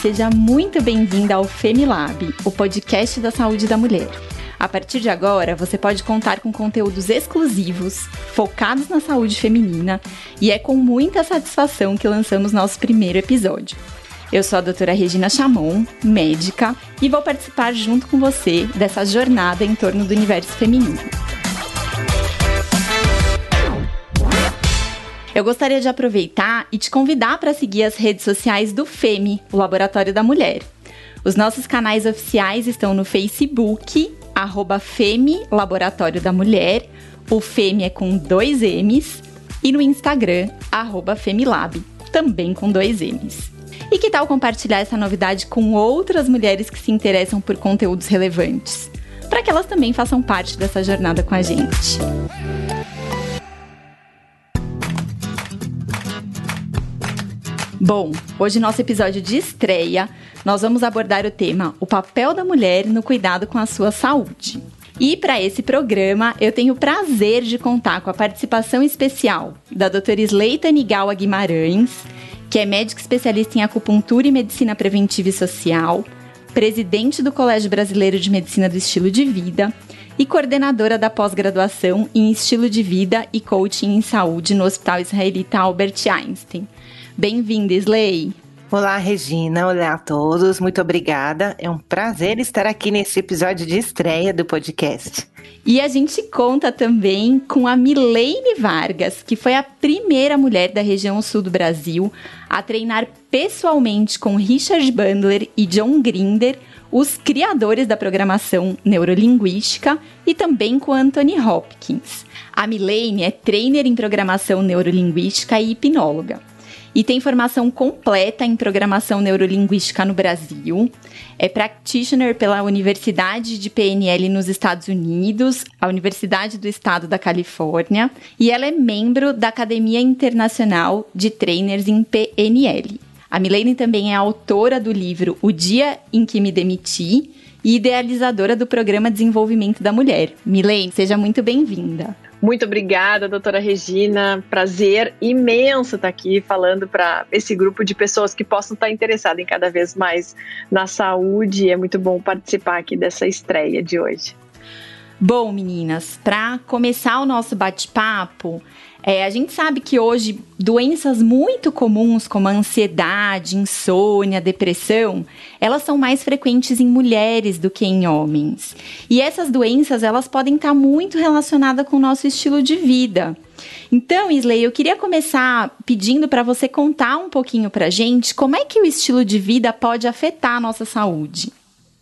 seja muito bem-vinda ao Femilab, o podcast da saúde da mulher. A partir de agora, você pode contar com conteúdos exclusivos, focados na saúde feminina, e é com muita satisfação que lançamos nosso primeiro episódio. Eu sou a doutora Regina Chamon, médica, e vou participar junto com você dessa jornada em torno do universo feminino. Eu gostaria de aproveitar e te convidar para seguir as redes sociais do FEMI, o Laboratório da Mulher. Os nossos canais oficiais estão no Facebook, arroba FEMI Laboratório da Mulher, o FEMI é com dois M's, e no Instagram, arroba FEMILAB, também com dois M's. E que tal compartilhar essa novidade com outras mulheres que se interessam por conteúdos relevantes? Para que elas também façam parte dessa jornada com a gente. Bom, hoje nosso episódio de estreia, nós vamos abordar o tema O papel da mulher no cuidado com a sua saúde. E para esse programa, eu tenho o prazer de contar com a participação especial da doutora Sleita Nigawa Guimarães, que é médica especialista em acupuntura e medicina preventiva e social, presidente do Colégio Brasileiro de Medicina do Estilo de Vida e coordenadora da pós-graduação em Estilo de Vida e Coaching em Saúde no Hospital Israelita Albert Einstein. Bem-vinda, Slay! Olá, Regina. Olá a todos. Muito obrigada. É um prazer estar aqui nesse episódio de estreia do podcast. E a gente conta também com a Milene Vargas, que foi a primeira mulher da região sul do Brasil a treinar pessoalmente com Richard Bandler e John Grinder, os criadores da programação neurolinguística, e também com Anthony Hopkins. A Milene é trainer em programação neurolinguística e hipnóloga e tem formação completa em programação neurolinguística no Brasil. É practitioner pela Universidade de PNL nos Estados Unidos, a Universidade do Estado da Califórnia, e ela é membro da Academia Internacional de Trainers em PNL. A Milene também é autora do livro O Dia em que Me Demiti e idealizadora do programa Desenvolvimento da Mulher. Milene, seja muito bem-vinda. Muito obrigada, doutora Regina. Prazer imenso estar aqui falando para esse grupo de pessoas que possam estar interessadas em cada vez mais na saúde. É muito bom participar aqui dessa estreia de hoje. Bom, meninas, para começar o nosso bate-papo, é, a gente sabe que hoje doenças muito comuns como ansiedade, insônia, depressão, elas são mais frequentes em mulheres do que em homens. E essas doenças, elas podem estar muito relacionadas com o nosso estilo de vida. Então, Isley, eu queria começar pedindo para você contar um pouquinho para gente como é que o estilo de vida pode afetar a nossa saúde.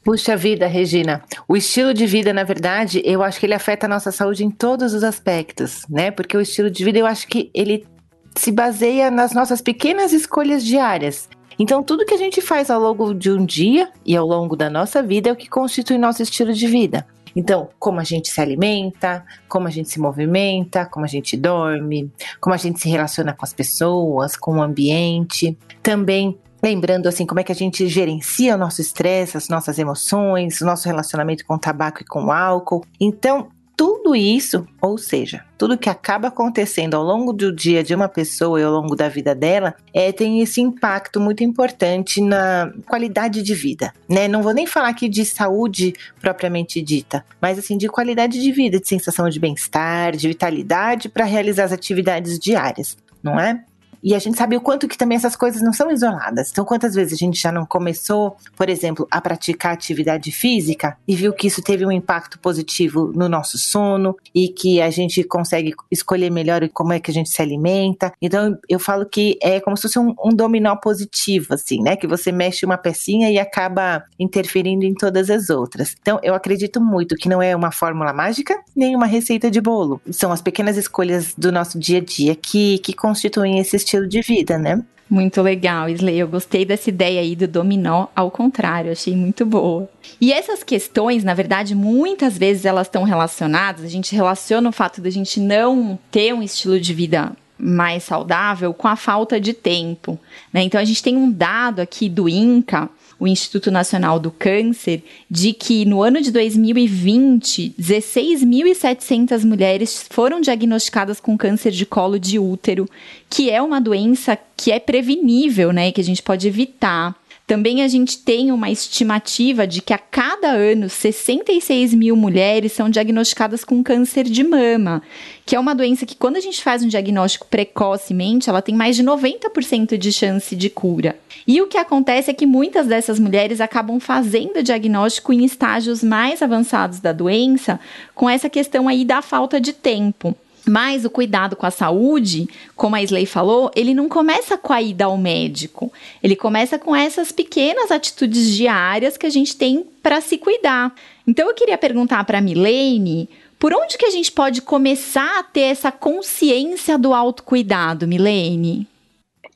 Puxa vida, Regina. O estilo de vida, na verdade, eu acho que ele afeta a nossa saúde em todos os aspectos, né? Porque o estilo de vida, eu acho que ele se baseia nas nossas pequenas escolhas diárias. Então, tudo que a gente faz ao longo de um dia e ao longo da nossa vida é o que constitui nosso estilo de vida. Então, como a gente se alimenta, como a gente se movimenta, como a gente dorme, como a gente se relaciona com as pessoas, com o ambiente. Também Lembrando assim como é que a gente gerencia o nosso estresse, as nossas emoções, o nosso relacionamento com o tabaco e com o álcool. Então, tudo isso, ou seja, tudo que acaba acontecendo ao longo do dia de uma pessoa e ao longo da vida dela, é, tem esse impacto muito importante na qualidade de vida, né? Não vou nem falar aqui de saúde propriamente dita, mas assim de qualidade de vida, de sensação de bem-estar, de vitalidade para realizar as atividades diárias, não é? E a gente sabe o quanto que também essas coisas não são isoladas. Então, quantas vezes a gente já não começou, por exemplo, a praticar atividade física e viu que isso teve um impacto positivo no nosso sono e que a gente consegue escolher melhor como é que a gente se alimenta. Então, eu falo que é como se fosse um, um dominó positivo, assim, né? Que você mexe uma pecinha e acaba interferindo em todas as outras. Então, eu acredito muito que não é uma fórmula mágica nem uma receita de bolo. São as pequenas escolhas do nosso dia a dia que, que constituem esses estilo de vida, né? Muito legal, Slay. Eu gostei dessa ideia aí do dominó ao contrário, achei muito boa. E essas questões, na verdade, muitas vezes elas estão relacionadas, a gente relaciona o fato de a gente não ter um estilo de vida mais saudável com a falta de tempo. Né? Então a gente tem um dado aqui do INCA o Instituto Nacional do Câncer, de que no ano de 2020, 16.700 mulheres foram diagnosticadas com câncer de colo de útero, que é uma doença que é prevenível, né, que a gente pode evitar. Também a gente tem uma estimativa de que a cada ano 66 mil mulheres são diagnosticadas com câncer de mama, que é uma doença que, quando a gente faz um diagnóstico precocemente, ela tem mais de 90% de chance de cura. E o que acontece é que muitas dessas mulheres acabam fazendo o diagnóstico em estágios mais avançados da doença, com essa questão aí da falta de tempo. Mas o cuidado com a saúde, como a Isley falou, ele não começa com a ida ao médico. Ele começa com essas pequenas atitudes diárias que a gente tem para se cuidar. Então eu queria perguntar para a Milene, por onde que a gente pode começar a ter essa consciência do autocuidado, Milene?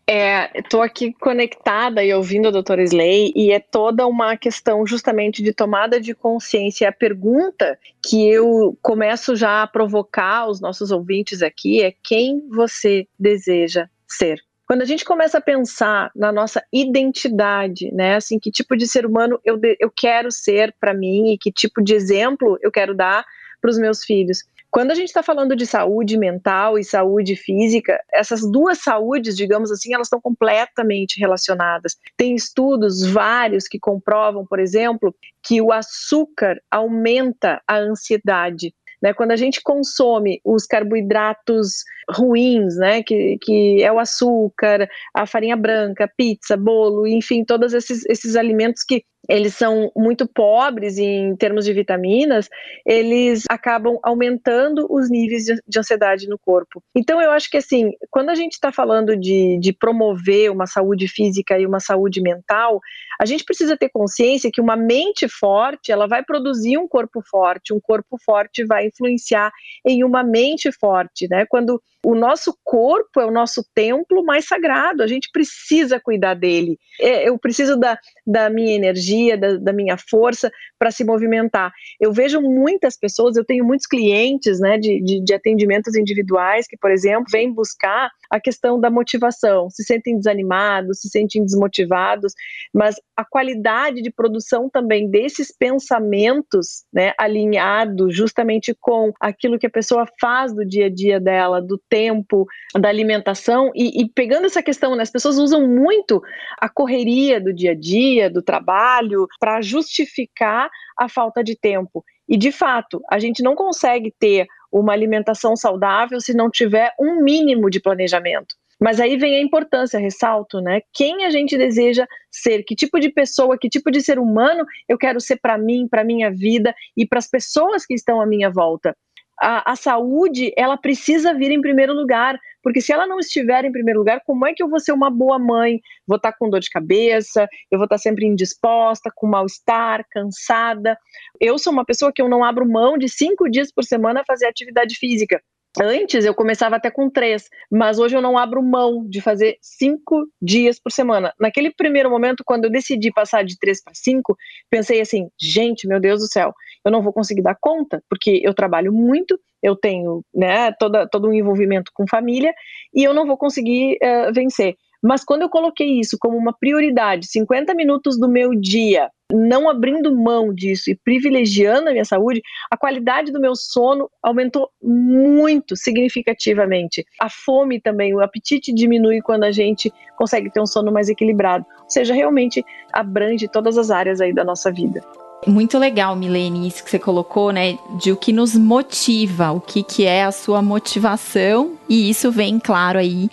Estou é, aqui conectada e ouvindo a doutora Slay, e é toda uma questão justamente de tomada de consciência. A pergunta que eu começo já a provocar os nossos ouvintes aqui é: quem você deseja ser? Quando a gente começa a pensar na nossa identidade, né, assim, que tipo de ser humano eu, eu quero ser para mim e que tipo de exemplo eu quero dar para os meus filhos, quando a gente está falando de saúde mental e saúde física, essas duas saúdes, digamos assim, elas estão completamente relacionadas. Tem estudos vários que comprovam, por exemplo, que o açúcar aumenta a ansiedade. Né, quando a gente consome os carboidratos ruins, né, que, que é o açúcar, a farinha branca, pizza, bolo, enfim, todos esses, esses alimentos que eles são muito pobres em termos de vitaminas, eles acabam aumentando os níveis de, de ansiedade no corpo. Então, eu acho que, assim, quando a gente está falando de, de promover uma saúde física e uma saúde mental, a gente precisa ter consciência que uma mente forte, ela vai produzir um corpo forte, um corpo forte vai influenciar em uma mente forte, né? Quando o nosso corpo é o nosso templo mais sagrado, a gente precisa cuidar dele. É, eu preciso da, da minha energia, da, da minha força para se movimentar. Eu vejo muitas pessoas, eu tenho muitos clientes né, de, de, de atendimentos individuais que, por exemplo, vêm buscar a questão da motivação, se sentem desanimados, se sentem desmotivados, mas a qualidade de produção também desses pensamentos, né, alinhado justamente com aquilo que a pessoa faz do dia a dia dela, do tempo, da alimentação, e, e pegando essa questão, né, as pessoas usam muito a correria do dia a dia, do trabalho, para justificar a falta de tempo. E de fato, a gente não consegue ter uma alimentação saudável se não tiver um mínimo de planejamento. Mas aí vem a importância, ressalto, né? Quem a gente deseja ser, que tipo de pessoa, que tipo de ser humano eu quero ser para mim, para minha vida e para as pessoas que estão à minha volta a, a, saúde ela precisa vir em primeiro lugar, porque se ela não estiver em primeiro lugar, como é que eu vou ser uma boa mãe? Vou estar com dor de cabeça, eu vou estar sempre indisposta, com mal-estar, cansada. Eu sou uma pessoa que eu não abro mão de cinco dias por semana fazer atividade física. Antes eu começava até com três, mas hoje eu não abro mão de fazer cinco dias por semana. Naquele primeiro momento, quando eu decidi passar de três para cinco, pensei assim: gente, meu Deus do céu, eu não vou conseguir dar conta, porque eu trabalho muito, eu tenho né, toda, todo um envolvimento com família e eu não vou conseguir uh, vencer. Mas quando eu coloquei isso como uma prioridade, 50 minutos do meu dia, não abrindo mão disso e privilegiando a minha saúde, a qualidade do meu sono aumentou muito significativamente. A fome também, o apetite diminui quando a gente consegue ter um sono mais equilibrado. Ou seja, realmente abrange todas as áreas aí da nossa vida. Muito legal, Milene, isso que você colocou, né? De o que nos motiva, o que, que é a sua motivação, e isso vem, claro, aí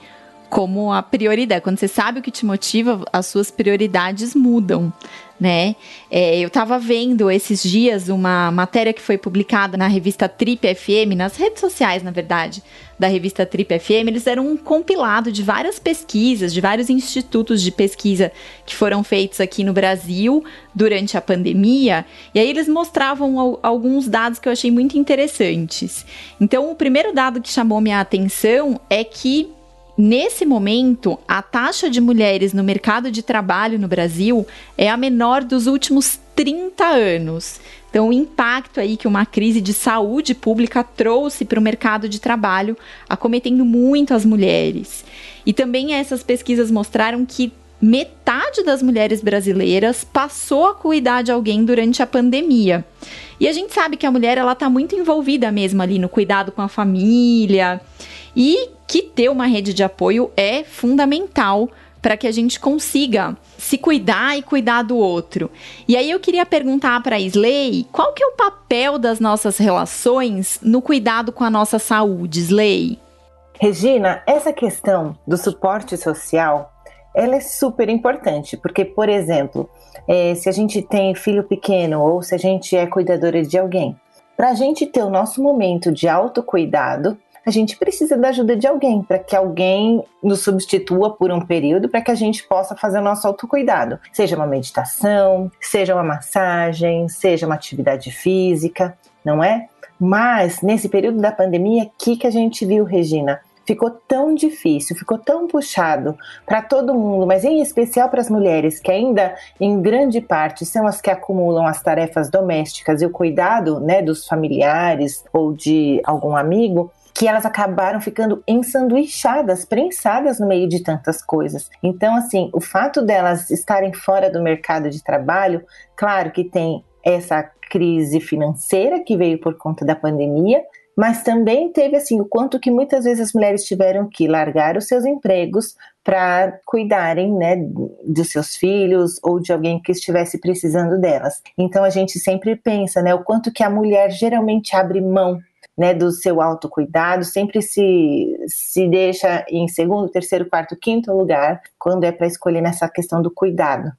como a prioridade. Quando você sabe o que te motiva, as suas prioridades mudam, né? É, eu estava vendo esses dias uma matéria que foi publicada na revista Trip FM, nas redes sociais, na verdade, da revista Trip FM. Eles eram um compilado de várias pesquisas, de vários institutos de pesquisa que foram feitos aqui no Brasil durante a pandemia. E aí eles mostravam alguns dados que eu achei muito interessantes. Então, o primeiro dado que chamou minha atenção é que Nesse momento, a taxa de mulheres no mercado de trabalho no Brasil é a menor dos últimos 30 anos. Então, o impacto aí que uma crise de saúde pública trouxe para o mercado de trabalho, acometendo muito as mulheres. E também essas pesquisas mostraram que metade das mulheres brasileiras passou a cuidar de alguém durante a pandemia. E a gente sabe que a mulher ela está muito envolvida mesmo ali no cuidado com a família e que ter uma rede de apoio é fundamental para que a gente consiga se cuidar e cuidar do outro. E aí eu queria perguntar para a Slay, qual que é o papel das nossas relações no cuidado com a nossa saúde, Slay? Regina, essa questão do suporte social, ela é super importante, porque, por exemplo, é, se a gente tem filho pequeno ou se a gente é cuidadora de alguém, para a gente ter o nosso momento de autocuidado, a gente precisa da ajuda de alguém, para que alguém nos substitua por um período, para que a gente possa fazer o nosso autocuidado. Seja uma meditação, seja uma massagem, seja uma atividade física, não é? Mas nesse período da pandemia, o que, que a gente viu, Regina? ficou tão difícil, ficou tão puxado para todo mundo, mas em especial para as mulheres, que ainda em grande parte são as que acumulam as tarefas domésticas e o cuidado né, dos familiares ou de algum amigo, que elas acabaram ficando ensanduichadas, prensadas no meio de tantas coisas. Então, assim, o fato delas estarem fora do mercado de trabalho, claro que tem essa crise financeira que veio por conta da pandemia, mas também teve assim o quanto que muitas vezes as mulheres tiveram que largar os seus empregos para cuidarem, né, dos seus filhos ou de alguém que estivesse precisando delas. Então a gente sempre pensa, né, o quanto que a mulher geralmente abre mão né, do seu autocuidado, sempre se, se deixa em segundo, terceiro, quarto, quinto lugar quando é para escolher nessa questão do cuidado.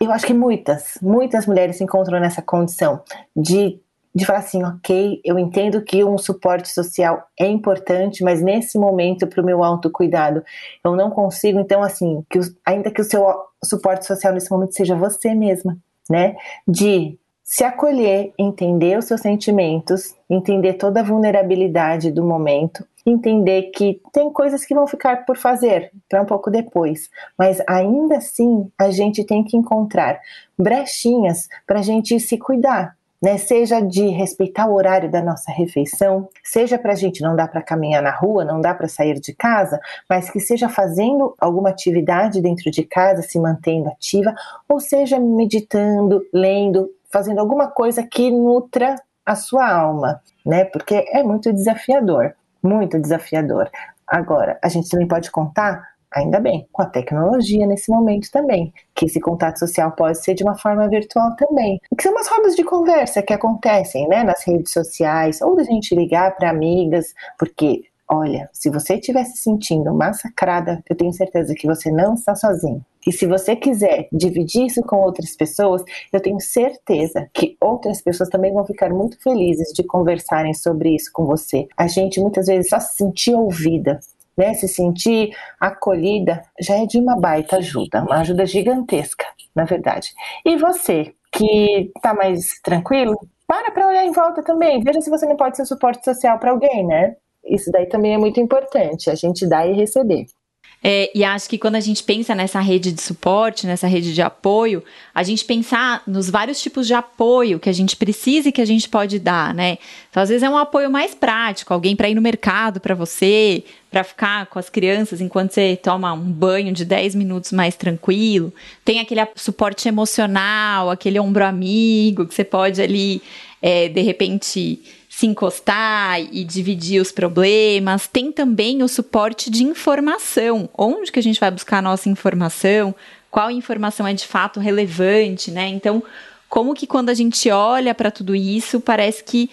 Eu acho que muitas, muitas mulheres se encontram nessa condição de de falar assim, ok, eu entendo que um suporte social é importante, mas nesse momento, para o meu autocuidado, eu não consigo, então, assim, que ainda que o seu suporte social nesse momento seja você mesma, né? De se acolher, entender os seus sentimentos, entender toda a vulnerabilidade do momento, entender que tem coisas que vão ficar por fazer para um pouco depois, mas ainda assim a gente tem que encontrar brechinhas para a gente se cuidar, né? Seja de respeitar o horário da nossa refeição, seja para a gente não dá para caminhar na rua, não dá para sair de casa, mas que seja fazendo alguma atividade dentro de casa, se mantendo ativa, ou seja meditando, lendo, fazendo alguma coisa que nutra a sua alma, né? Porque é muito desafiador, muito desafiador. Agora, a gente também pode contar Ainda bem, com a tecnologia nesse momento também, que esse contato social pode ser de uma forma virtual também. Que são umas rodas de conversa que acontecem, né, nas redes sociais, ou da gente ligar para amigas, porque Olha, se você estiver se sentindo massacrada, eu tenho certeza que você não está sozinho. E se você quiser dividir isso com outras pessoas, eu tenho certeza que outras pessoas também vão ficar muito felizes de conversarem sobre isso com você. A gente muitas vezes só se sentir ouvida né, se sentir acolhida, já é de uma baita ajuda, uma ajuda gigantesca, na verdade. E você, que está mais tranquilo, para para olhar em volta também, veja se você não pode ser suporte social para alguém, né? Isso daí também é muito importante, a gente dá e receber. É, e acho que quando a gente pensa nessa rede de suporte, nessa rede de apoio, a gente pensar nos vários tipos de apoio que a gente precisa e que a gente pode dar, né? Então, às vezes é um apoio mais prático, alguém para ir no mercado para você, para ficar com as crianças enquanto você toma um banho de 10 minutos mais tranquilo. Tem aquele suporte emocional, aquele ombro amigo que você pode ali, é, de repente se encostar e dividir os problemas. Tem também o suporte de informação. Onde que a gente vai buscar a nossa informação? Qual informação é de fato relevante, né? Então, como que quando a gente olha para tudo isso, parece que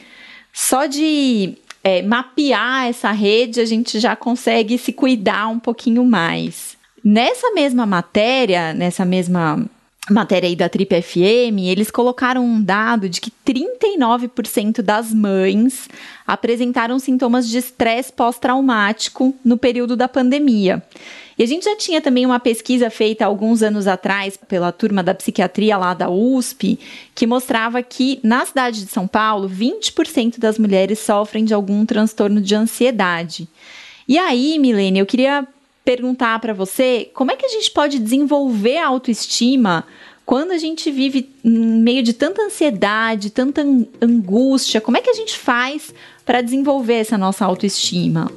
só de é, mapear essa rede a gente já consegue se cuidar um pouquinho mais. Nessa mesma matéria, nessa mesma matéria aí da Trip FM, eles colocaram um dado de que 39% das mães apresentaram sintomas de estresse pós-traumático no período da pandemia. E a gente já tinha também uma pesquisa feita alguns anos atrás pela turma da psiquiatria lá da USP, que mostrava que na cidade de São Paulo, 20% das mulheres sofrem de algum transtorno de ansiedade. E aí, Milene, eu queria perguntar para você como é que a gente pode desenvolver a autoestima quando a gente vive em meio de tanta ansiedade, tanta angústia. Como é que a gente faz para desenvolver essa nossa autoestima?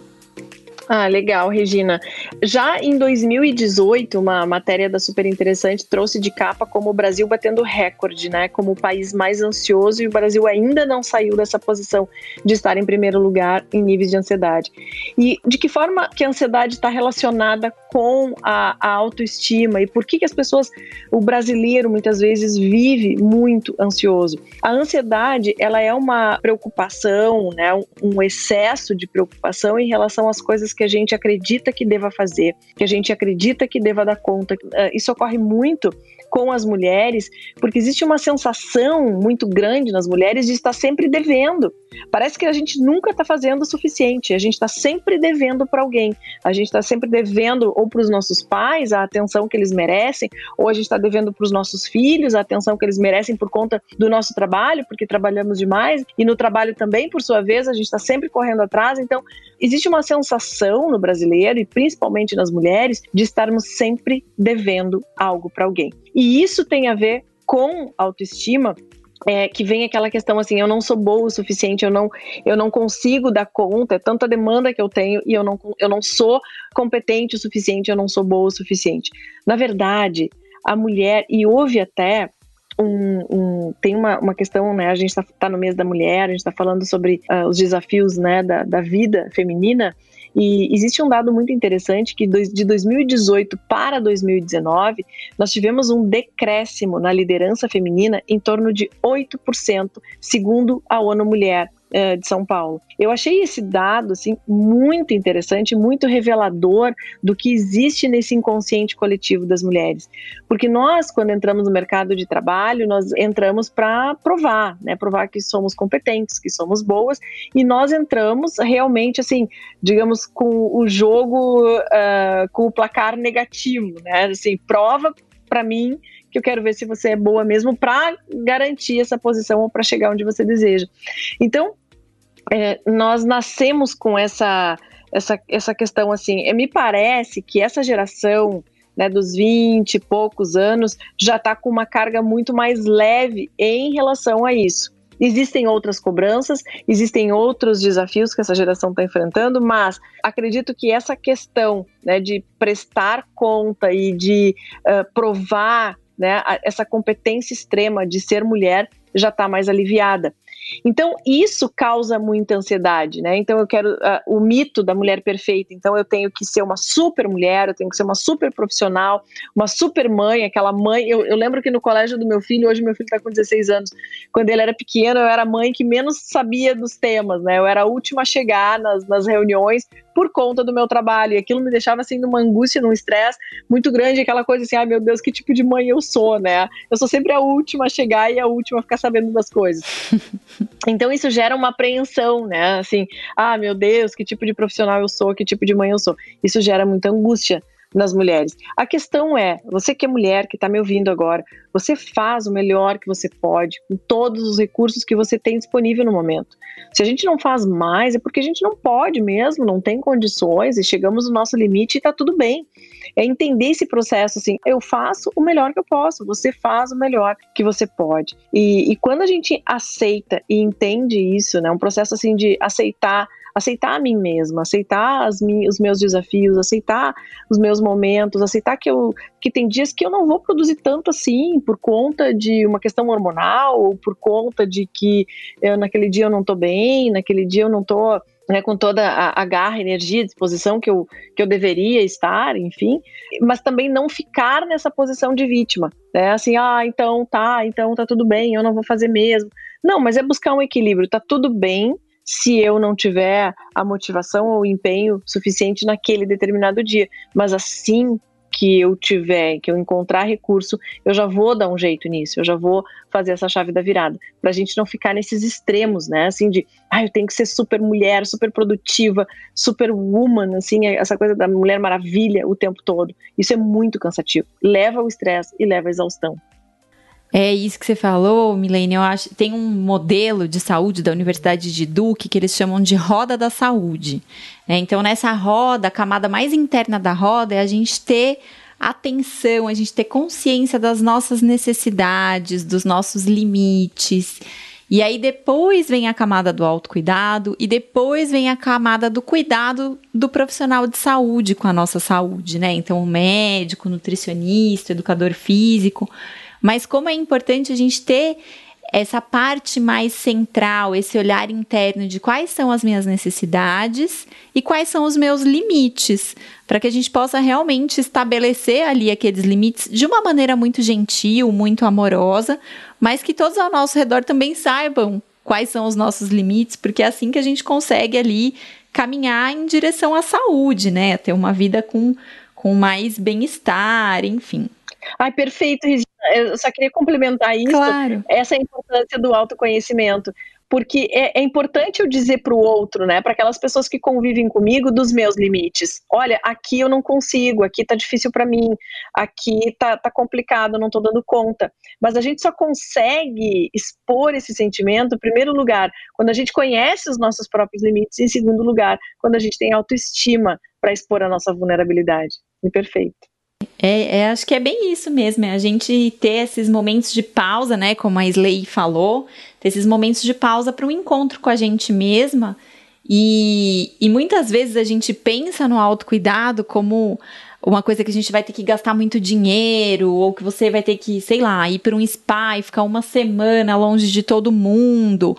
Ah, legal, Regina. Já em 2018, uma matéria da Super Interessante trouxe de capa como o Brasil batendo recorde, né? Como o país mais ansioso e o Brasil ainda não saiu dessa posição de estar em primeiro lugar em níveis de ansiedade. E de que forma que a ansiedade está relacionada com a, a autoestima e por que, que as pessoas, o brasileiro muitas vezes vive muito ansioso. A ansiedade, ela é uma preocupação, né, um excesso de preocupação em relação às coisas que a gente acredita que deva fazer, que a gente acredita que deva dar conta. Eh, isso ocorre muito com as mulheres, porque existe uma sensação muito grande nas mulheres de estar sempre devendo. Parece que a gente nunca está fazendo o suficiente, a gente está sempre devendo para alguém, a gente está sempre devendo ou para os nossos pais a atenção que eles merecem, ou a gente está devendo para os nossos filhos a atenção que eles merecem por conta do nosso trabalho, porque trabalhamos demais, e no trabalho também, por sua vez, a gente está sempre correndo atrás. Então, existe uma sensação no brasileiro, e principalmente nas mulheres, de estarmos sempre devendo algo para alguém. E isso tem a ver com autoestima, é, que vem aquela questão assim, eu não sou boa o suficiente, eu não, eu não consigo dar conta, é tanta demanda que eu tenho e eu não, eu não sou competente o suficiente, eu não sou boa o suficiente. Na verdade, a mulher, e houve até um, um, tem uma, uma questão, né? A gente está tá no mês da mulher, a gente está falando sobre uh, os desafios né, da, da vida feminina. E existe um dado muito interessante que de 2018 para 2019, nós tivemos um decréscimo na liderança feminina em torno de 8%, segundo a ONU Mulher. Eh, de São Paulo. Eu achei esse dado assim muito interessante, muito revelador do que existe nesse inconsciente coletivo das mulheres, porque nós quando entramos no mercado de trabalho nós entramos para provar, né, provar que somos competentes, que somos boas e nós entramos realmente assim, digamos com o jogo uh, com o placar negativo, né, assim prova para mim que eu quero ver se você é boa mesmo para garantir essa posição ou para chegar onde você deseja. Então, é, nós nascemos com essa, essa, essa questão assim. Me parece que essa geração né, dos 20 e poucos anos já está com uma carga muito mais leve em relação a isso. Existem outras cobranças, existem outros desafios que essa geração está enfrentando, mas acredito que essa questão né, de prestar conta e de uh, provar né, essa competência extrema de ser mulher já está mais aliviada. Então, isso causa muita ansiedade, né? Então, eu quero uh, o mito da mulher perfeita. Então, eu tenho que ser uma super mulher, eu tenho que ser uma super profissional, uma super mãe, aquela mãe. Eu, eu lembro que no colégio do meu filho, hoje meu filho está com 16 anos, quando ele era pequeno, eu era a mãe que menos sabia dos temas, né? Eu era a última a chegar nas, nas reuniões, por conta do meu trabalho. E aquilo me deixava assim numa angústia, num estresse muito grande, aquela coisa assim, ai ah, meu Deus, que tipo de mãe eu sou, né? Eu sou sempre a última a chegar e a última a ficar sabendo das coisas. então isso gera uma apreensão, né? Assim, ah, meu Deus, que tipo de profissional eu sou, que tipo de mãe eu sou. Isso gera muita angústia nas mulheres. A questão é, você que é mulher, que está me ouvindo agora, você faz o melhor que você pode com todos os recursos que você tem disponível no momento. Se a gente não faz mais, é porque a gente não pode mesmo, não tem condições e chegamos no nosso limite e está tudo bem. É entender esse processo assim, eu faço o melhor que eu posso, você faz o melhor que você pode. E, e quando a gente aceita e entende isso, né, um processo assim de aceitar aceitar a mim mesma, aceitar as os meus desafios, aceitar os meus momentos, aceitar que eu que tem dias que eu não vou produzir tanto assim por conta de uma questão hormonal ou por conta de que eu, naquele dia eu não tô bem, naquele dia eu não tô né, com toda a, a garra, energia, disposição que eu, que eu deveria estar, enfim, mas também não ficar nessa posição de vítima, né? Assim, ah, então tá, então tá tudo bem, eu não vou fazer mesmo. Não, mas é buscar um equilíbrio, tá tudo bem se eu não tiver a motivação ou o empenho suficiente naquele determinado dia. Mas assim que eu tiver, que eu encontrar recurso, eu já vou dar um jeito nisso, eu já vou fazer essa chave da virada, para a gente não ficar nesses extremos, né? Assim de, ah, eu tenho que ser super mulher, super produtiva, super woman, assim, essa coisa da mulher maravilha o tempo todo. Isso é muito cansativo, leva ao estresse e leva à exaustão. É isso que você falou, Milene. Eu acho tem um modelo de saúde da Universidade de Duke que eles chamam de roda da saúde. Né? Então, nessa roda, a camada mais interna da roda é a gente ter atenção, a gente ter consciência das nossas necessidades, dos nossos limites. E aí depois vem a camada do autocuidado e depois vem a camada do cuidado do profissional de saúde com a nossa saúde, né? Então, o médico, nutricionista, educador físico. Mas como é importante a gente ter essa parte mais central, esse olhar interno de quais são as minhas necessidades e quais são os meus limites, para que a gente possa realmente estabelecer ali aqueles limites de uma maneira muito gentil, muito amorosa, mas que todos ao nosso redor também saibam quais são os nossos limites, porque é assim que a gente consegue ali caminhar em direção à saúde, né? Ter uma vida com, com mais bem-estar, enfim. Ai, perfeito, Regina. Eu só queria complementar isso. Claro. Essa importância do autoconhecimento. Porque é, é importante eu dizer para o outro, né, para aquelas pessoas que convivem comigo, dos meus limites. Olha, aqui eu não consigo, aqui tá difícil para mim, aqui tá, tá complicado, não tô dando conta. Mas a gente só consegue expor esse sentimento, em primeiro lugar, quando a gente conhece os nossos próprios limites, em segundo lugar, quando a gente tem autoestima para expor a nossa vulnerabilidade. E perfeito. É, é, acho que é bem isso mesmo, é a gente ter esses momentos de pausa, né? Como a Slay falou, ter esses momentos de pausa para um encontro com a gente mesma. E, e muitas vezes a gente pensa no autocuidado como uma coisa que a gente vai ter que gastar muito dinheiro, ou que você vai ter que, sei lá, ir para um spa e ficar uma semana longe de todo mundo.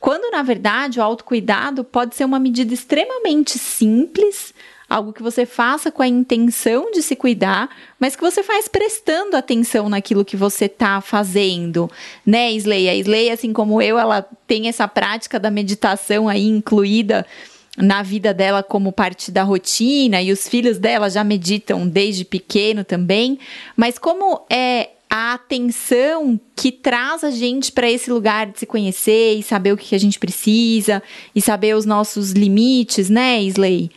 Quando, na verdade, o autocuidado pode ser uma medida extremamente simples, algo que você faça com a intenção de se cuidar, mas que você faz prestando atenção naquilo que você está fazendo, né, Slay? A Slay, assim como eu, ela tem essa prática da meditação aí incluída na vida dela como parte da rotina e os filhos dela já meditam desde pequeno também, mas como é a atenção que traz a gente para esse lugar de se conhecer e saber o que a gente precisa e saber os nossos limites, né, Slay?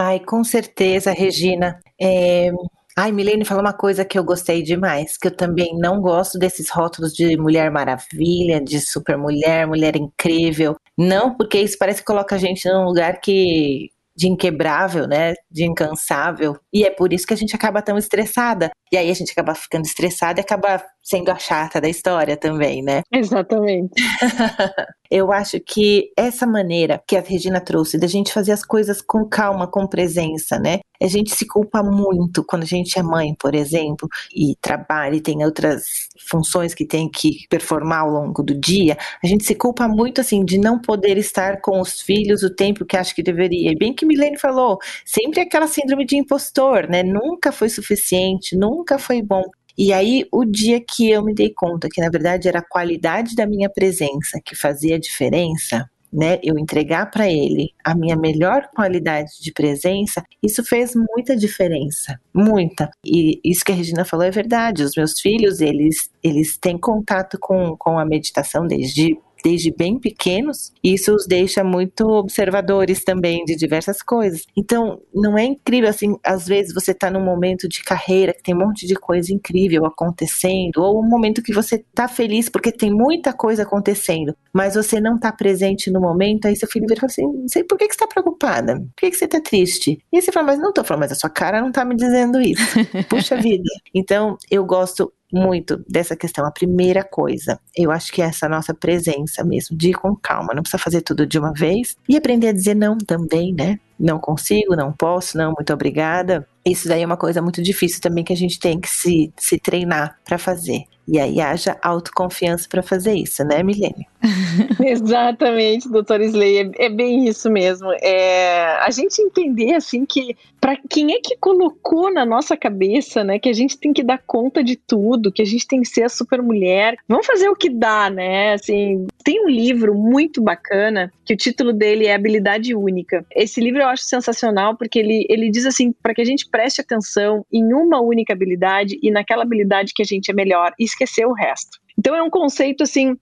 Ai, com certeza, Regina. É... Ai, Milene falou uma coisa que eu gostei demais, que eu também não gosto desses rótulos de Mulher Maravilha, de Super Mulher, Mulher Incrível. Não, porque isso parece que coloca a gente num lugar que de inquebrável, né? De incansável. E é por isso que a gente acaba tão estressada. E aí a gente acaba ficando estressada e acaba sendo a chata da história também, né? Exatamente. Eu acho que essa maneira que a Regina trouxe da gente fazer as coisas com calma, com presença, né? A gente se culpa muito quando a gente é mãe, por exemplo, e trabalha e tem outras funções que tem que performar ao longo do dia. A gente se culpa muito, assim, de não poder estar com os filhos o tempo que acha que deveria. E bem que Milene falou, sempre aquela síndrome de impostor, né? Nunca foi suficiente, nunca foi bom. E aí, o dia que eu me dei conta que, na verdade, era a qualidade da minha presença que fazia diferença, né, eu entregar para ele a minha melhor qualidade de presença, isso fez muita diferença, muita. E isso que a Regina falou é verdade. Os meus filhos, eles, eles têm contato com, com a meditação desde desde bem pequenos, isso os deixa muito observadores também de diversas coisas. Então, não é incrível assim, às vezes você está num momento de carreira que tem um monte de coisa incrível acontecendo, ou um momento que você está feliz porque tem muita coisa acontecendo, mas você não está presente no momento, aí seu filho vira e fala assim: não sei por que, que você está preocupada? Por que, que você está triste? E aí você fala, mas não estou falando, mas a sua cara não está me dizendo isso. Puxa vida. Então, eu gosto muito dessa questão. A primeira coisa, eu acho que é essa nossa presença mesmo, de ir com calma, não precisa fazer tudo de uma vez e aprender a dizer não também, né? Não consigo, não posso, não, muito obrigada. Isso daí é uma coisa muito difícil também que a gente tem que se, se treinar para fazer. E aí haja autoconfiança para fazer isso, né, Milene? Exatamente, doutora Slay, é, é, bem isso mesmo. É, a gente entender assim que para quem é que colocou na nossa cabeça, né, que a gente tem que dar conta de tudo, que a gente tem que ser a super mulher. Vamos fazer o que dá, né? Assim, tem um livro muito bacana que o título dele é Habilidade Única. Esse livro eu acho sensacional porque ele, ele diz assim para que a gente preste atenção em uma única habilidade e naquela habilidade que a gente é melhor e esquecer o resto. Então é um conceito assim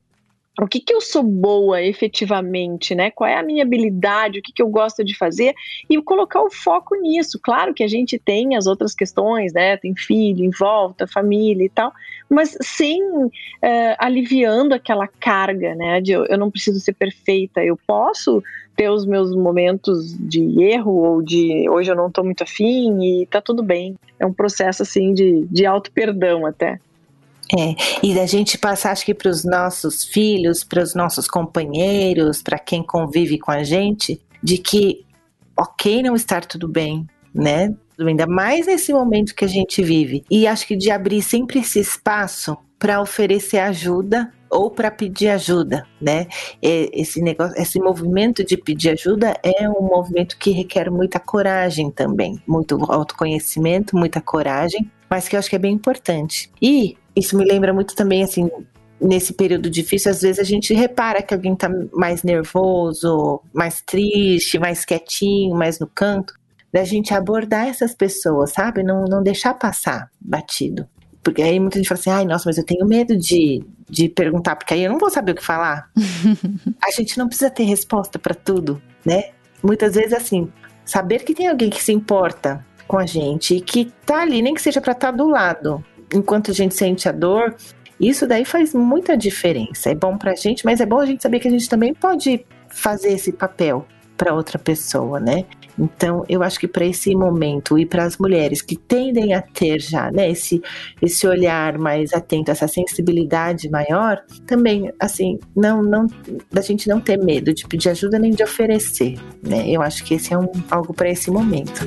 o que, que eu sou boa efetivamente, né? Qual é a minha habilidade, o que, que eu gosto de fazer e colocar o foco nisso. Claro que a gente tem as outras questões, né? Tem filho em volta, família e tal, mas sem uh, aliviando aquela carga, né? De eu, eu não preciso ser perfeita, eu posso ter os meus momentos de erro ou de hoje eu não estou muito afim e tá tudo bem. É um processo assim de, de auto perdão até. É, e da gente passar, acho que para os nossos filhos, para os nossos companheiros, para quem convive com a gente, de que, ok, não estar tudo bem, né? Ainda mais nesse momento que a gente vive. E acho que de abrir sempre esse espaço para oferecer ajuda ou para pedir ajuda, né? Esse negócio, esse movimento de pedir ajuda é um movimento que requer muita coragem também, muito autoconhecimento, muita coragem, mas que eu acho que é bem importante. E isso me lembra muito também assim nesse período difícil, às vezes a gente repara que alguém tá mais nervoso, mais triste, mais quietinho, mais no canto, da gente abordar essas pessoas, sabe? Não, não deixar passar batido. Porque aí muita gente fala assim, ai, nossa, mas eu tenho medo de, de perguntar, porque aí eu não vou saber o que falar. a gente não precisa ter resposta para tudo, né? Muitas vezes, assim, saber que tem alguém que se importa com a gente e que tá ali, nem que seja para estar tá do lado, enquanto a gente sente a dor, isso daí faz muita diferença. É bom pra gente, mas é bom a gente saber que a gente também pode fazer esse papel para outra pessoa, né? Então, eu acho que para esse momento e para as mulheres que tendem a ter já, né, esse, esse olhar mais atento, essa sensibilidade maior, também, assim, não, não, da gente não ter medo de pedir ajuda nem de oferecer, né? Eu acho que esse é um, algo para esse momento.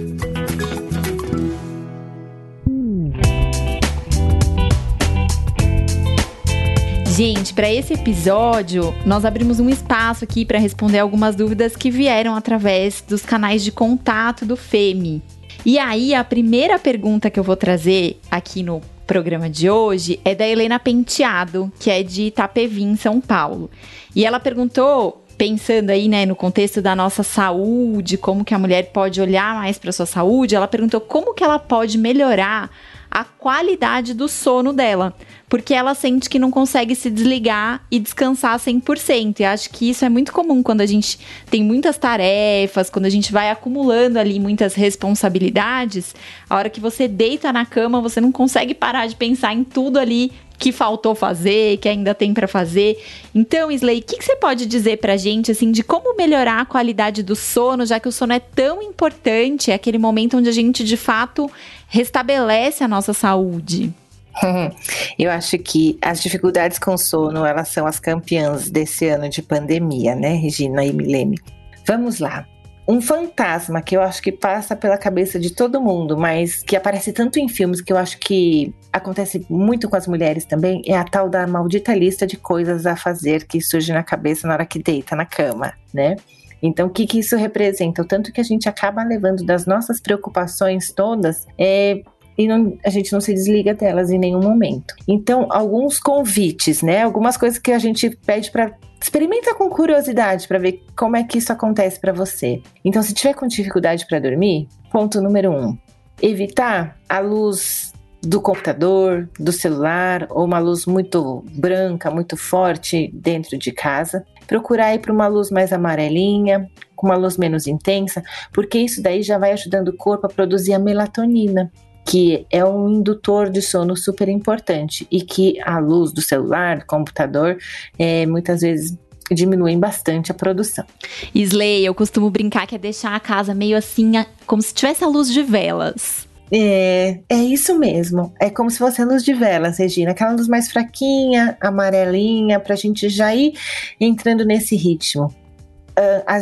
Gente, para esse episódio, nós abrimos um espaço aqui para responder algumas dúvidas que vieram através dos canais de contato do FEMI. E aí, a primeira pergunta que eu vou trazer aqui no programa de hoje é da Helena Penteado, que é de Itapevi, em São Paulo. E ela perguntou pensando aí, né, no contexto da nossa saúde, como que a mulher pode olhar mais para sua saúde, ela perguntou como que ela pode melhorar a qualidade do sono dela, porque ela sente que não consegue se desligar e descansar 100%. E acho que isso é muito comum quando a gente tem muitas tarefas, quando a gente vai acumulando ali muitas responsabilidades. A hora que você deita na cama, você não consegue parar de pensar em tudo ali que faltou fazer, que ainda tem para fazer. Então, Slay, o que, que, você pode dizer pra gente, assim, de como melhorar a qualidade do sono, já que o sono é tão importante, é aquele momento onde a gente, de fato, restabelece a nossa saúde? Eu acho que as dificuldades com sono, elas são as campeãs desse ano de pandemia, né, Regina e Milene? Vamos lá um fantasma que eu acho que passa pela cabeça de todo mundo, mas que aparece tanto em filmes que eu acho que acontece muito com as mulheres também, é a tal da maldita lista de coisas a fazer que surge na cabeça na hora que deita na cama, né? Então, o que, que isso representa? O tanto que a gente acaba levando das nossas preocupações todas é, e não, a gente não se desliga delas em nenhum momento. Então, alguns convites, né? Algumas coisas que a gente pede para experimenta com curiosidade para ver como é que isso acontece para você. Então, se tiver com dificuldade para dormir, ponto número um: evitar a luz do computador, do celular ou uma luz muito branca, muito forte dentro de casa. Procurar ir para uma luz mais amarelinha, com uma luz menos intensa, porque isso daí já vai ajudando o corpo a produzir a melatonina, que é um indutor de sono super importante e que a luz do celular, do computador, é, muitas vezes diminuem bastante a produção. Slay, eu costumo brincar que é deixar a casa meio assim, como se tivesse a luz de velas. É, é isso mesmo. É como se fosse a luz de velas, Regina. Aquela luz mais fraquinha, amarelinha, para a gente já ir entrando nesse ritmo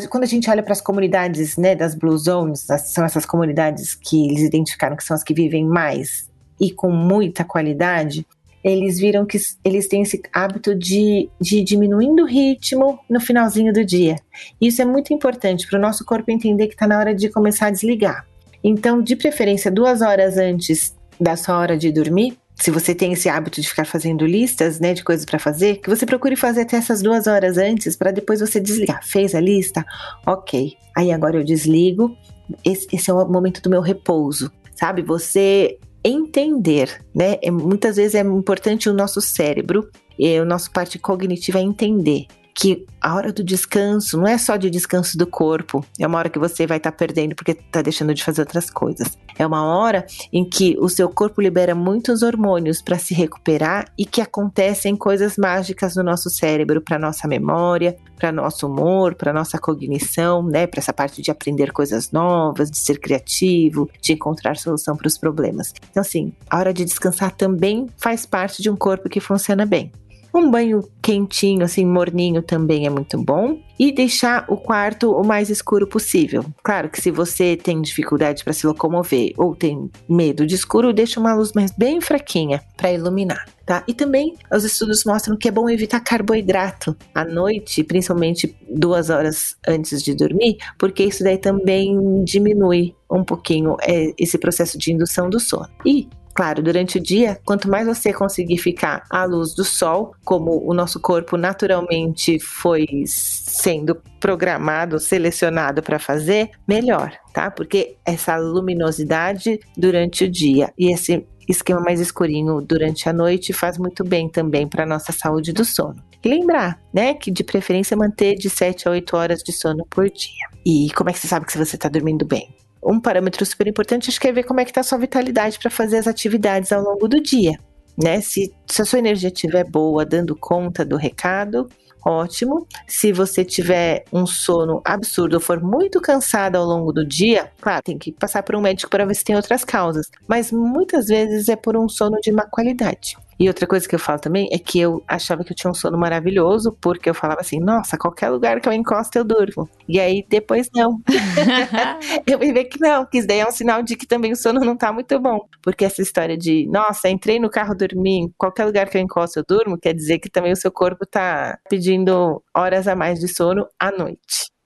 quando a gente olha para as comunidades né, das Blue Zones, são essas comunidades que eles identificaram que são as que vivem mais e com muita qualidade, eles viram que eles têm esse hábito de, de diminuindo o ritmo no finalzinho do dia. Isso é muito importante para o nosso corpo entender que está na hora de começar a desligar. Então, de preferência, duas horas antes da sua hora de dormir, se você tem esse hábito de ficar fazendo listas, né, de coisas para fazer, que você procure fazer até essas duas horas antes para depois você desligar. Fez a lista? Ok. Aí agora eu desligo. Esse, esse é o momento do meu repouso, sabe? Você entender, né? É, muitas vezes é importante o nosso cérebro, e o nosso parte cognitiva entender que a hora do descanso não é só de descanso do corpo, é uma hora que você vai estar tá perdendo porque está deixando de fazer outras coisas. É uma hora em que o seu corpo libera muitos hormônios para se recuperar e que acontecem coisas mágicas no nosso cérebro, para nossa memória, para nosso humor, para nossa cognição, né, para essa parte de aprender coisas novas, de ser criativo, de encontrar solução para os problemas. Então assim, a hora de descansar também faz parte de um corpo que funciona bem. Um banho quentinho, assim, morninho também é muito bom. E deixar o quarto o mais escuro possível. Claro que se você tem dificuldade para se locomover ou tem medo de escuro, deixa uma luz mais bem fraquinha para iluminar. Tá? E também os estudos mostram que é bom evitar carboidrato à noite, principalmente duas horas antes de dormir, porque isso daí também diminui um pouquinho é, esse processo de indução do sono. E Claro, durante o dia, quanto mais você conseguir ficar à luz do sol, como o nosso corpo naturalmente foi sendo programado, selecionado para fazer, melhor, tá? Porque essa luminosidade durante o dia e esse esquema mais escurinho durante a noite faz muito bem também para nossa saúde do sono. E lembrar, né, que de preferência manter de 7 a 8 horas de sono por dia. E como é que você sabe que você está dormindo bem? Um parâmetro super importante acho que é ver como é que está a sua vitalidade para fazer as atividades ao longo do dia, né? Se, se a sua energia estiver boa, dando conta do recado, ótimo. Se você tiver um sono absurdo for muito cansada ao longo do dia, claro, tem que passar por um médico para ver se tem outras causas, mas muitas vezes é por um sono de má qualidade. E outra coisa que eu falo também é que eu achava que eu tinha um sono maravilhoso, porque eu falava assim, nossa, qualquer lugar que eu encosto eu durmo. E aí depois não. eu vi ver que não, que isso daí é um sinal de que também o sono não tá muito bom. Porque essa história de, nossa, entrei no carro dormi, em qualquer lugar que eu encosto eu durmo, quer dizer que também o seu corpo tá pedindo horas a mais de sono à noite.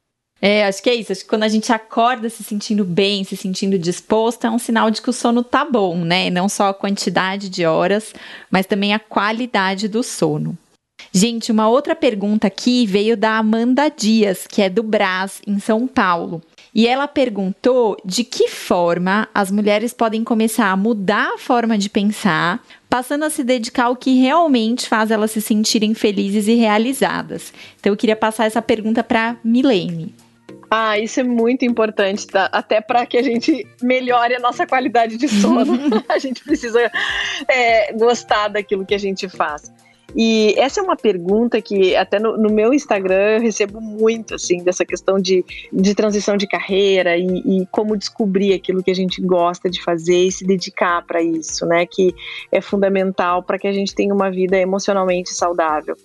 É, acho que é isso. Acho que quando a gente acorda se sentindo bem, se sentindo disposto, é um sinal de que o sono tá bom, né? Não só a quantidade de horas, mas também a qualidade do sono. Gente, uma outra pergunta aqui veio da Amanda Dias, que é do Brás, em São Paulo. E ela perguntou de que forma as mulheres podem começar a mudar a forma de pensar, passando a se dedicar ao que realmente faz elas se sentirem felizes e realizadas. Então eu queria passar essa pergunta para Milene. Ah, isso é muito importante, tá? até para que a gente melhore a nossa qualidade de sono. a gente precisa é, gostar daquilo que a gente faz. E essa é uma pergunta que até no, no, meu Instagram eu recebo muito, assim, dessa questão de, de transição de carreira e, e como descobrir aquilo que a gente gosta de fazer e se dedicar para isso, né? Que é fundamental para que a gente tenha uma vida emocionalmente saudável.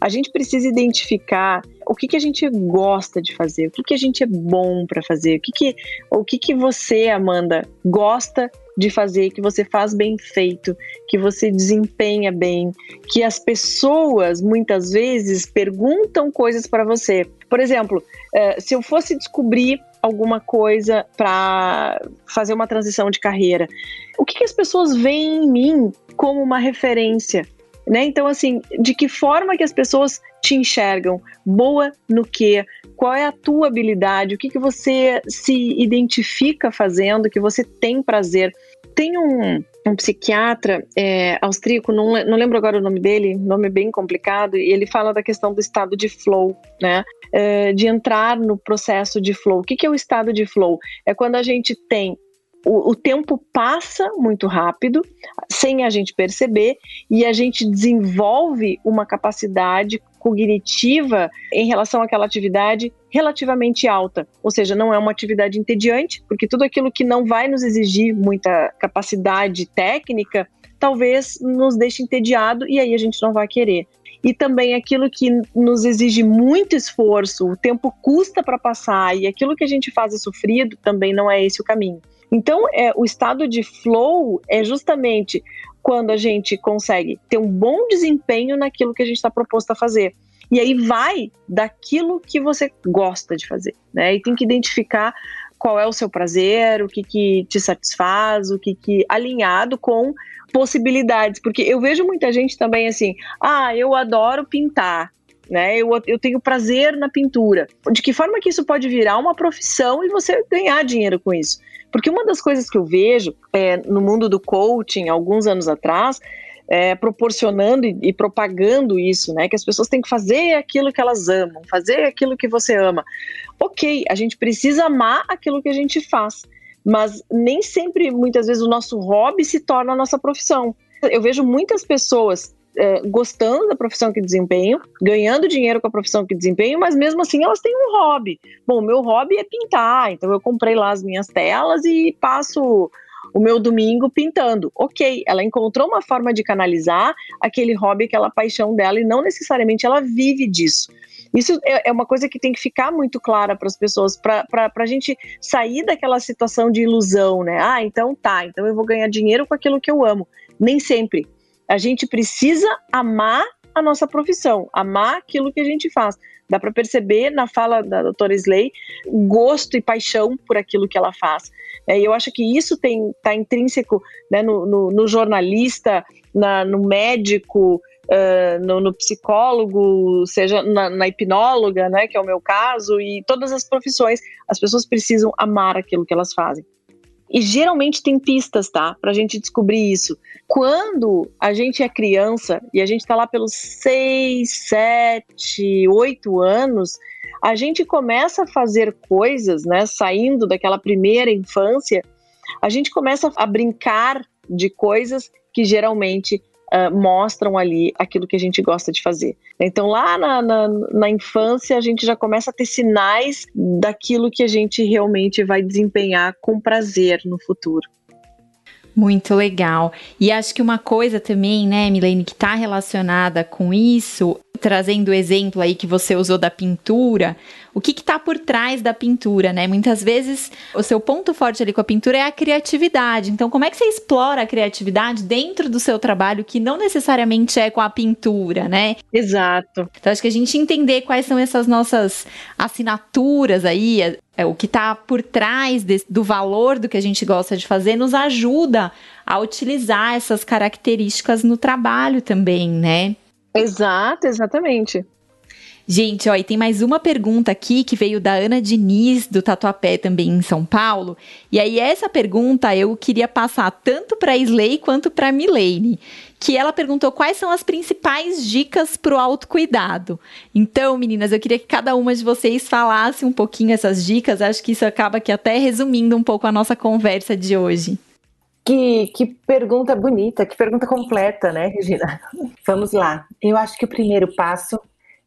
A gente precisa identificar o que, que a gente gosta de fazer, o que, que a gente é bom para fazer, o que, que, o que, que você, Amanda, gosta de fazer, que você faz bem feito, que você desempenha bem, que as pessoas muitas vezes perguntam coisas para você. Por exemplo, eh, se eu fosse descobrir alguma coisa para fazer uma transição de carreira, o que, que as pessoas veem em mim como uma referência? Né? Então, assim, de que forma que as pessoas te enxergam? Boa no quê? Qual é a tua habilidade? O que, que você se identifica fazendo, que você tem prazer? Tem um, um psiquiatra é, austríaco, não, não lembro agora o nome dele, nome bem complicado, e ele fala da questão do estado de flow, né? É, de entrar no processo de flow. O que, que é o estado de flow? É quando a gente tem o, o, tempo passa muito rápido, sem a gente perceber, e a gente desenvolve uma capacidade cognitiva em relação àquela atividade relativamente alta. Ou seja, não é uma atividade entediante, porque tudo aquilo que não vai nos exigir muita capacidade técnica, talvez nos deixe entediado e aí a gente não vai querer e também aquilo que nos exige muito esforço, o tempo custa para passar e aquilo que a gente faz é sofrido, também não é esse o caminho. Então, é, o estado de flow é justamente quando a gente consegue ter um bom desempenho naquilo que a gente está proposto a fazer. E aí vai daquilo que você gosta de fazer, né? E tem que identificar qual é o seu prazer, o que, que te satisfaz, o que, que alinhado com possibilidades, porque eu vejo muita gente também assim, ah, eu adoro pintar, né? Eu, eu tenho prazer na pintura. De que forma que isso pode virar uma profissão e você ganhar dinheiro com isso? Porque uma das coisas que eu vejo é, no mundo do coaching, alguns anos atrás, é, proporcionando e, e, propagando isso, né? Que as pessoas têm que fazer aquilo que elas amam, fazer aquilo que você ama. Ok, a gente precisa amar aquilo que a gente faz, mas nem sempre, muitas vezes, o nosso hobby se torna a nossa profissão. Eu vejo muitas pessoas é, gostando da profissão que desempenham, ganhando dinheiro com a profissão que desempenham, mas mesmo assim elas têm um hobby. Bom, meu hobby é pintar, então eu comprei lá as minhas telas e passo o meu domingo pintando. Ok, ela encontrou uma forma de canalizar aquele hobby, aquela paixão dela, e não necessariamente ela vive disso. Isso é, é uma coisa que tem que ficar muito clara para as pessoas, para a gente sair daquela situação de ilusão, né? Ah, então tá, então eu vou ganhar dinheiro com aquilo que eu amo. Nem sempre. A gente precisa amar a nossa profissão, amar aquilo que a gente faz. Dá para perceber na fala da doutora Slay gosto e paixão por aquilo que ela faz. É, e eu acho que isso está intrínseco né, no, no, no, jornalista, na, no médico, uh, no, no, psicólogo, seja na, na, hipnóloga, né, que é o meu caso, e todas as profissões. As pessoas precisam amar aquilo que elas fazem. E geralmente tem pistas, tá? Pra gente descobrir isso. Quando a gente é criança e a gente tá lá pelos 6, 7, 8 anos, a gente começa a fazer coisas, né? Saindo daquela primeira infância, a gente começa a brincar de coisas que geralmente uh, mostram ali aquilo que a gente gosta de fazer. Então, lá na, na, na, infância, a gente já começa a ter sinais daquilo que a gente realmente vai desempenhar com prazer no futuro. Muito legal. E acho que uma coisa também, né, Milene, que está relacionada com isso, trazendo o exemplo aí que você usou da pintura, o que está por trás da pintura, né? Muitas vezes o seu ponto forte ali com a pintura é a criatividade. Então, como é que você explora a criatividade dentro do seu trabalho que não necessariamente é com a pintura, né? Exato. Então, acho que a gente entender quais são essas nossas assinaturas aí, é, o que está por trás de, do valor do que a gente gosta de fazer, nos ajuda a utilizar essas características no trabalho também, né? Exato, exatamente. Gente, ó, e tem mais uma pergunta aqui que veio da Ana Diniz, do Tatuapé, também em São Paulo. E aí, essa pergunta eu queria passar tanto para a Slay quanto para a Milene. Que ela perguntou quais são as principais dicas para o autocuidado. Então, meninas, eu queria que cada uma de vocês falasse um pouquinho essas dicas. Acho que isso acaba aqui até resumindo um pouco a nossa conversa de hoje. Que, que pergunta bonita, que pergunta completa, né, Regina? Vamos lá. Eu acho que o primeiro passo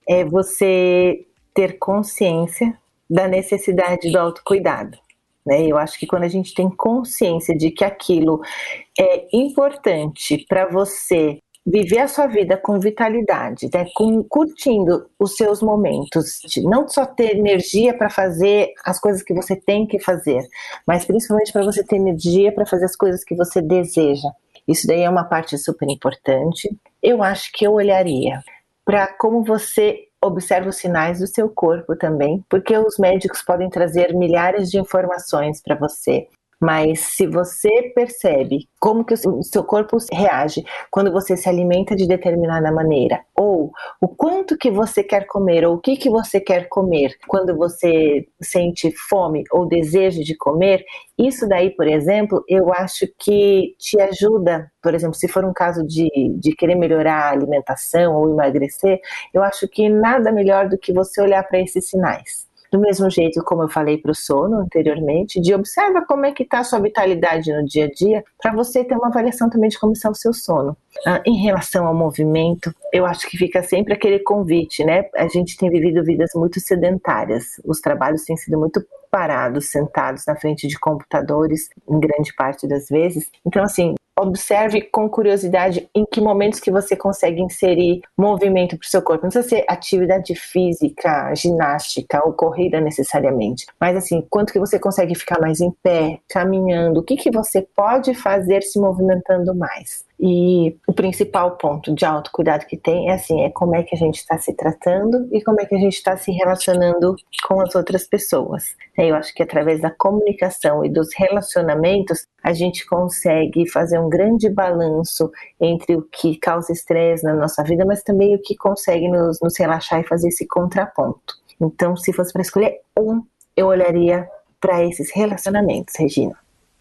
é você ter consciência da necessidade do autocuidado. Né? Eu acho que quando a gente tem consciência de que aquilo é importante para você viver a sua vida com vitalidade, né? com, curtindo os seus momentos, não só ter energia para fazer as coisas que você tem que fazer, mas principalmente para você ter energia para fazer as coisas que você deseja. Isso daí é uma parte super importante. Eu acho que eu olharia para como você observa os sinais do seu corpo também, porque os médicos podem trazer milhares de informações para você. Mas se você percebe como que o seu corpo reage quando você se alimenta de determinada maneira, ou o quanto que você quer comer, ou o que que você quer comer quando você sente fome ou desejo de comer, isso daí, por exemplo, eu acho que te ajuda, por exemplo, se for um caso de, de querer melhorar a alimentação ou emagrecer, eu acho que nada melhor do que você olhar para esses sinais do mesmo jeito como eu falei para o sono anteriormente, de observa como é que está a sua vitalidade no dia a dia, para você ter uma avaliação também de como está o seu sono. Ah, em relação ao movimento, eu acho que fica sempre aquele convite, né? A gente tem vivido vidas muito sedentárias, os trabalhos têm sido muito parados, sentados na frente de computadores, em grande parte das vezes. Então, assim, observe com curiosidade em que momentos que você consegue inserir movimento para o seu corpo. Não precisa ser atividade física, ginástica ou corrida necessariamente, mas assim, quanto que você consegue ficar mais em pé, caminhando, o que, que você pode fazer se movimentando mais. E o principal ponto de autocuidado que tem é assim, é como é que a gente está se tratando e como é que a gente está se relacionando com as outras pessoas. Eu acho que através da comunicação e dos relacionamentos a gente consegue fazer um grande balanço entre o que causa estresse na nossa vida, mas também o que consegue nos, nos relaxar e fazer esse contraponto. Então, se fosse para escolher um, eu olharia para esses relacionamentos, Regina.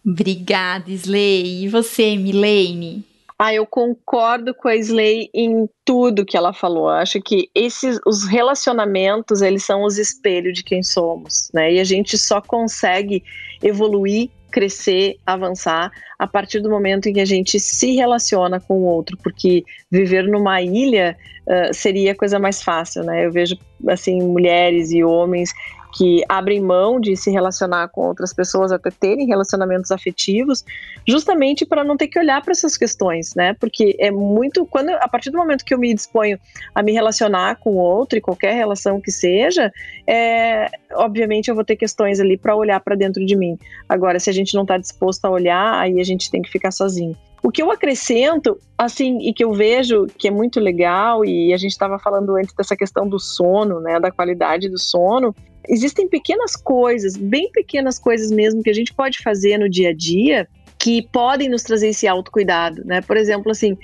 Obrigada, Slay. E você, Milene? Ah, eu concordo com a Slay em tudo que ela falou. Acho que esses os relacionamentos, eles são os espelhos de quem somos, né? E a gente só consegue evoluir, crescer, avançar a partir do momento em que a gente se relaciona com o outro, porque viver numa ilha uh, seria a coisa mais fácil, né? Eu vejo assim mulheres e homens que abrem mão de se relacionar com outras pessoas, até terem relacionamentos afetivos, justamente para não ter que olhar para essas questões, né? Porque é muito quando a partir do momento que eu me disponho a me relacionar com outro e qualquer relação que seja, é, obviamente eu vou ter questões ali para olhar para dentro de mim. Agora, se a gente não está disposto a olhar, aí a gente tem que ficar sozinho. O que eu acrescento, assim, e que eu vejo que é muito legal, e a gente estava falando antes dessa questão do sono, né, da qualidade do sono, existem pequenas coisas, bem pequenas coisas mesmo, que a gente pode fazer no dia a dia que podem nos trazer esse autocuidado, né? Por exemplo, assim,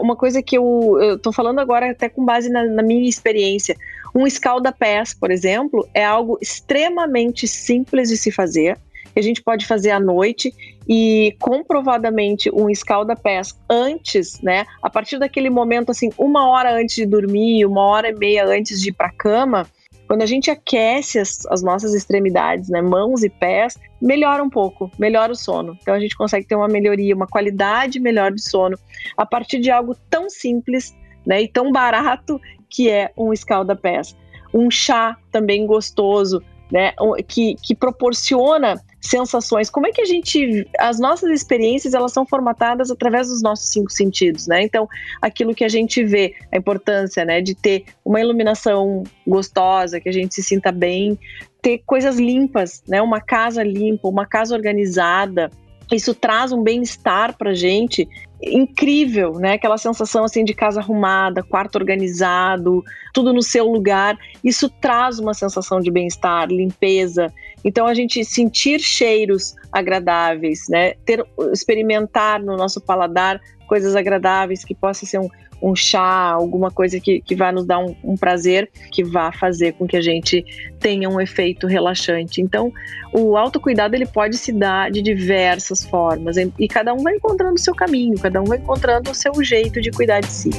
uma coisa que eu, tô falando agora até com base na, na minha experiência, um escalda-pés, por exemplo, é algo extremamente simples de se fazer, que a gente pode fazer à noite e comprovadamente um escalda-pés antes, né? A partir daquele momento, assim, uma hora antes de dormir, uma hora e meia antes de ir para a cama, quando a gente aquece as, as, nossas extremidades, né, mãos e pés, melhora um pouco, melhora o sono. Então a gente consegue ter uma melhoria, uma qualidade melhor de sono a partir de algo tão simples, né, e tão barato que é um escalda-pés. Um chá também gostoso, né, que, que proporciona sensações. Como é que a gente, as nossas experiências, elas são formatadas através dos nossos cinco sentidos, né? Então, aquilo que a gente vê, a importância, né, de ter uma iluminação gostosa, que a gente se sinta bem, ter coisas limpas, né? Uma casa limpa, uma casa organizada, isso traz um bem-estar pra gente incrível, né? Aquela sensação assim de casa arrumada, quarto organizado, tudo no seu lugar. Isso traz uma sensação de bem-estar, limpeza. Então a gente sentir cheiros agradáveis, né? Ter experimentar no nosso paladar coisas agradáveis que possa ser um, um chá, alguma coisa que, que vai nos dar um, um, prazer, que vá fazer com que a gente tenha um efeito relaxante. Então, o autocuidado ele pode se dar de diversas formas e cada um vai encontrando o seu caminho, cada um encontrando o seu jeito de cuidar de si.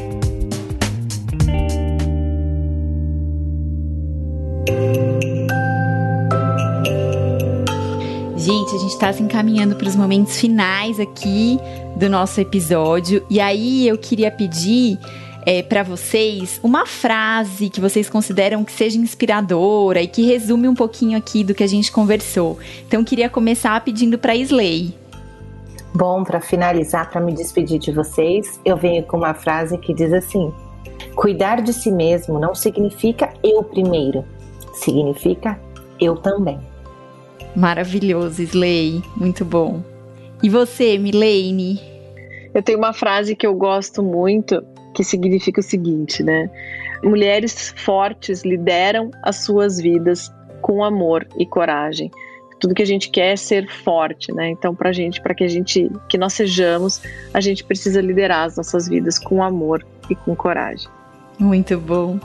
Gente, a gente está se encaminhando para os momentos finais aqui do nosso episódio. E aí eu queria pedir é, para vocês uma frase que vocês consideram que seja inspiradora e que resume um pouquinho aqui do que a gente conversou. Então queria começar pedindo para Slay. Bom, para finalizar, para me despedir de vocês, eu venho com uma frase que diz assim: Cuidar de si mesmo não significa eu primeiro, significa eu também. Maravilhoso, Slay. Muito bom. E você, Milene? Eu tenho uma frase que eu gosto muito, que significa o seguinte, né? Mulheres fortes lideram as suas vidas com amor e coragem. Tudo que a gente quer é ser forte, né? Então, para gente, para que a gente, que nós sejamos, a gente precisa liderar as nossas vidas com amor e com coragem. Muito bom.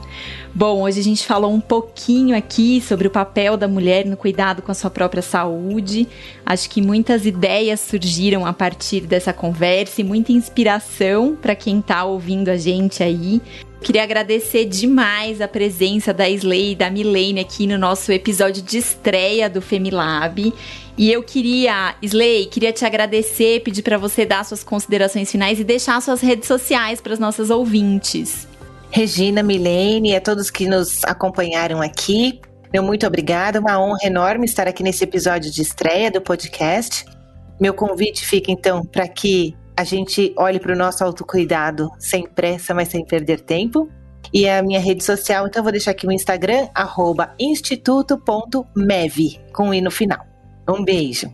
Bom, hoje a gente falou um pouquinho aqui sobre o papel da mulher no cuidado com a sua própria saúde. Acho que muitas ideias surgiram a partir dessa conversa e muita inspiração para quem está ouvindo a gente aí. Queria agradecer demais a presença da Slay e da Milene aqui no nosso episódio de estreia do Femilab. E eu queria, Slay, queria te agradecer, pedir para você dar suas considerações finais e deixar suas redes sociais para os nossos ouvintes. Regina, Milene e a todos que nos acompanharam aqui. Meu muito obrigada, uma honra enorme estar aqui nesse episódio de estreia do podcast. Meu convite fica então para que a gente olhe para o nosso autocuidado sem pressa, mas sem perder tempo. E a minha rede social, então vou deixar aqui o Instagram, instituto.mev, com i no final. Um beijo.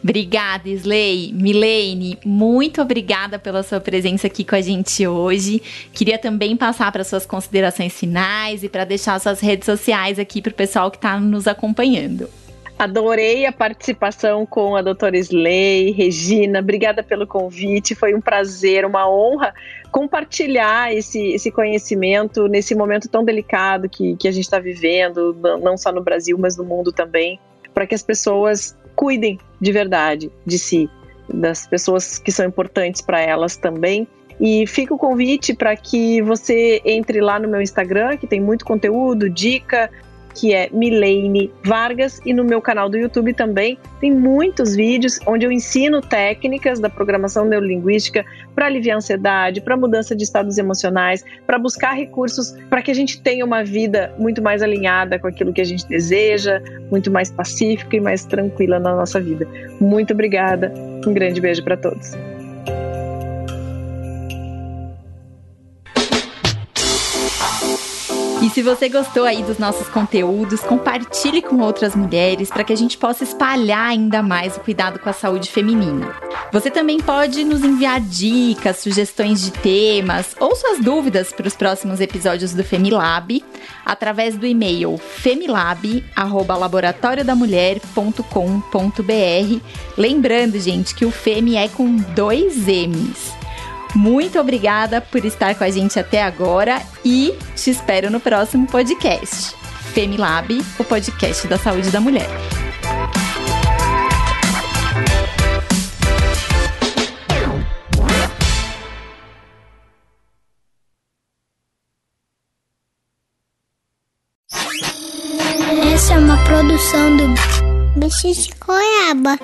Obrigada, Slay. Milene, muito obrigada pela sua presença aqui com a gente hoje. Queria também passar para suas considerações finais e para deixar suas redes sociais aqui para o pessoal que está nos acompanhando. Adorei a participação com a doutora Slay, Regina, obrigada pelo convite, foi um prazer, uma honra compartilhar esse, esse conhecimento nesse momento tão delicado que, que a gente está vivendo, não só no Brasil, mas no mundo também, para que as pessoas cuidem de verdade de si, das pessoas que são importantes para elas também. E fica o convite para que você entre lá no meu Instagram, que tem muito conteúdo, dica, que é Milene Vargas, e no meu canal do YouTube também tem muitos vídeos onde eu ensino técnicas da programação neurolinguística para aliviar a ansiedade, para mudança de estados emocionais, para buscar recursos para que a gente tenha uma vida muito mais alinhada com aquilo que a gente deseja, muito mais pacífica e mais tranquila na nossa vida. Muito obrigada. Um grande beijo para todos. E se você gostou aí dos nossos conteúdos, compartilhe com outras mulheres para que a gente possa espalhar ainda mais o cuidado com a saúde feminina. Você também pode nos enviar dicas, sugestões de temas ou suas dúvidas para os próximos episódios do Femilab através do e-mail femilab@laboratoriodamulher.com.br. Lembrando, gente, que o Femi é com dois M's. Muito obrigada por estar com a gente até agora e te espero no próximo podcast. Femilab, o podcast da saúde da mulher. Essa é uma produção do Bicho de Goiaba.